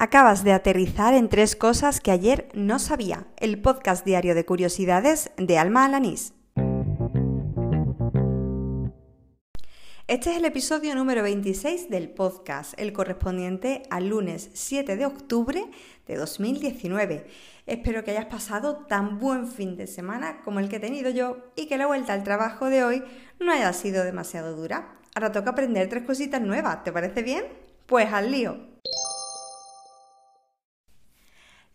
Acabas de aterrizar en tres cosas que ayer no sabía. El podcast diario de curiosidades de Alma Alanís. Este es el episodio número 26 del podcast, el correspondiente al lunes 7 de octubre de 2019. Espero que hayas pasado tan buen fin de semana como el que he tenido yo y que la vuelta al trabajo de hoy no haya sido demasiado dura. Ahora toca aprender tres cositas nuevas, ¿te parece bien? Pues al lío.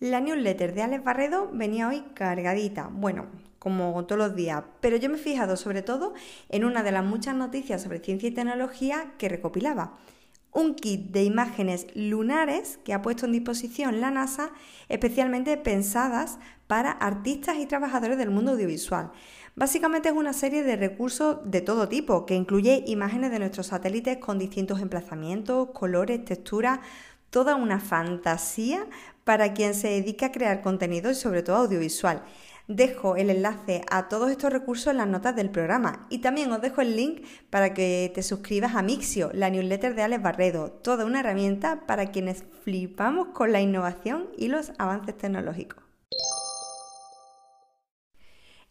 La newsletter de Alex Barredo venía hoy cargadita, bueno, como todos los días, pero yo me he fijado sobre todo en una de las muchas noticias sobre ciencia y tecnología que recopilaba. Un kit de imágenes lunares que ha puesto en disposición la NASA, especialmente pensadas para artistas y trabajadores del mundo audiovisual. Básicamente es una serie de recursos de todo tipo, que incluye imágenes de nuestros satélites con distintos emplazamientos, colores, texturas, toda una fantasía para quien se dedica a crear contenido y sobre todo audiovisual. Dejo el enlace a todos estos recursos en las notas del programa y también os dejo el link para que te suscribas a Mixio, la newsletter de Alex Barredo, toda una herramienta para quienes flipamos con la innovación y los avances tecnológicos.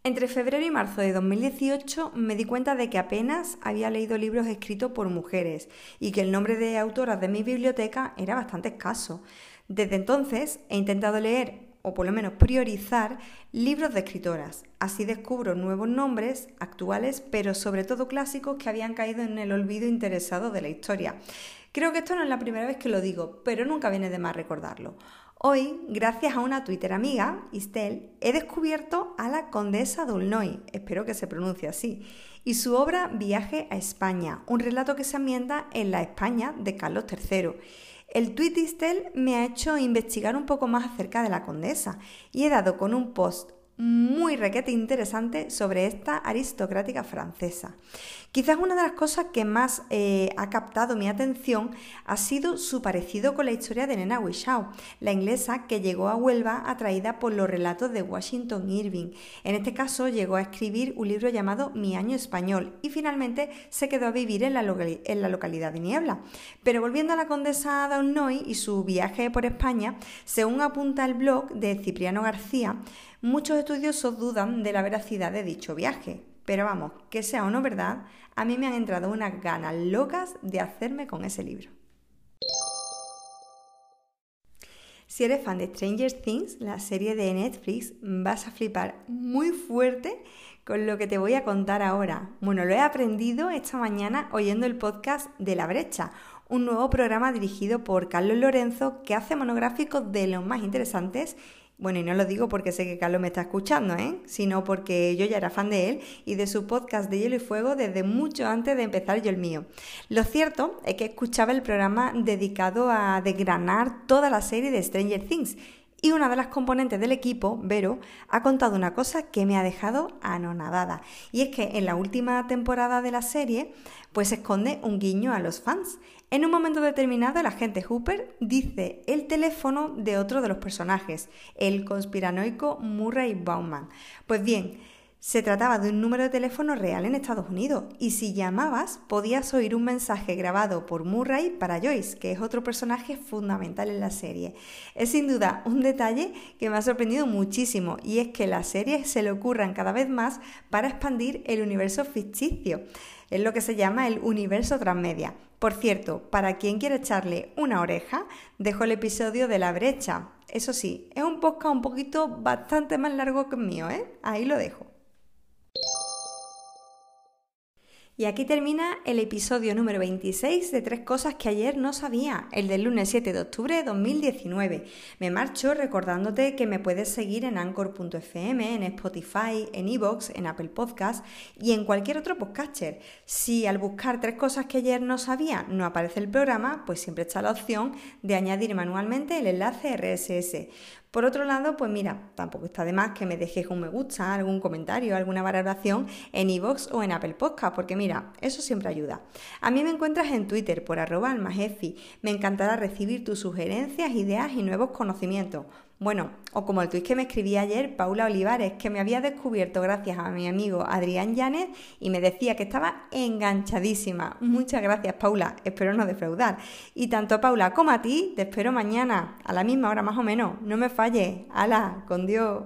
Entre febrero y marzo de 2018 me di cuenta de que apenas había leído libros escritos por mujeres y que el nombre de autoras de mi biblioteca era bastante escaso. Desde entonces he intentado leer, o por lo menos priorizar, libros de escritoras. Así descubro nuevos nombres actuales, pero sobre todo clásicos que habían caído en el olvido interesado de la historia. Creo que esto no es la primera vez que lo digo, pero nunca viene de más recordarlo. Hoy, gracias a una Twitter amiga, Istel, he descubierto a la condesa Dulnoy, espero que se pronuncie así, y su obra Viaje a España, un relato que se ambienta en la España de Carlos III. El tweet Istel me ha hecho investigar un poco más acerca de la condesa y he dado con un post muy requete interesante sobre esta aristocrática francesa. Quizás una de las cosas que más eh, ha captado mi atención ha sido su parecido con la historia de Nena Wishaw, la inglesa que llegó a Huelva atraída por los relatos de Washington Irving. En este caso llegó a escribir un libro llamado Mi año español y finalmente se quedó a vivir en la, localidad de Niebla. Pero volviendo a la condesa D'Aulnoy y su viaje por España, según apunta el blog de Cipriano García, muchos estudiosos dudan de la veracidad de dicho viaje. Pero vamos, que sea o no verdad, a mí me han entrado unas ganas locas de hacerme con ese libro. Si eres fan de Stranger Things, la serie de Netflix, vas a flipar muy fuerte con lo que te voy a contar ahora. Bueno, lo he aprendido esta mañana oyendo el podcast de La Brecha, un nuevo programa dirigido por Carlos Lorenzo que hace monográficos de los más interesantes bueno, y no lo digo porque sé que Carlos me está escuchando, ¿eh? sino porque yo ya era fan de él y de su podcast de Hielo y Fuego desde mucho antes de empezar yo el mío. Lo cierto es que escuchaba el programa dedicado a desgranar toda la serie de Stranger Things y una de las componentes del equipo, Vero, ha contado una cosa que me ha dejado anonadada. Y es que en la última temporada de la serie, pues esconde un guiño a los fans. En un momento determinado, el agente Hooper dice el teléfono de otro de los personajes, el conspiranoico Murray Bauman. Pues bien, se trataba de un número de teléfono real en Estados Unidos y si llamabas podías oír un mensaje grabado por Murray para Joyce, que es otro personaje fundamental en la serie. Es sin duda un detalle que me ha sorprendido muchísimo y es que las series se le ocurran cada vez más para expandir el universo ficticio. Es lo que se llama el universo transmedia. Por cierto, para quien quiera echarle una oreja, dejo el episodio de la brecha. Eso sí, es un podcast un poquito bastante más largo que el mío, ¿eh? Ahí lo dejo. Y aquí termina el episodio número 26 de Tres Cosas que ayer no sabía, el del lunes 7 de octubre de 2019. Me marcho recordándote que me puedes seguir en anchor.fm, en Spotify, en Evox, en Apple Podcast y en cualquier otro podcaster. Si al buscar Tres Cosas que ayer no sabía no aparece el programa, pues siempre está la opción de añadir manualmente el enlace RSS. Por otro lado, pues mira, tampoco está de más que me dejes un me gusta, algún comentario, alguna valoración en iVoox o en Apple Podcast, porque mira, eso siempre ayuda. A mí me encuentras en Twitter por arroba almajefi. Me encantará recibir tus sugerencias, ideas y nuevos conocimientos. Bueno, o como el tuit que me escribía ayer Paula Olivares, que me había descubierto gracias a mi amigo Adrián Llanes y me decía que estaba enganchadísima. Muchas gracias, Paula. Espero no defraudar. Y tanto a Paula como a ti, te espero mañana, a la misma hora más o menos. No me falles. ¡Hala! Con Dios.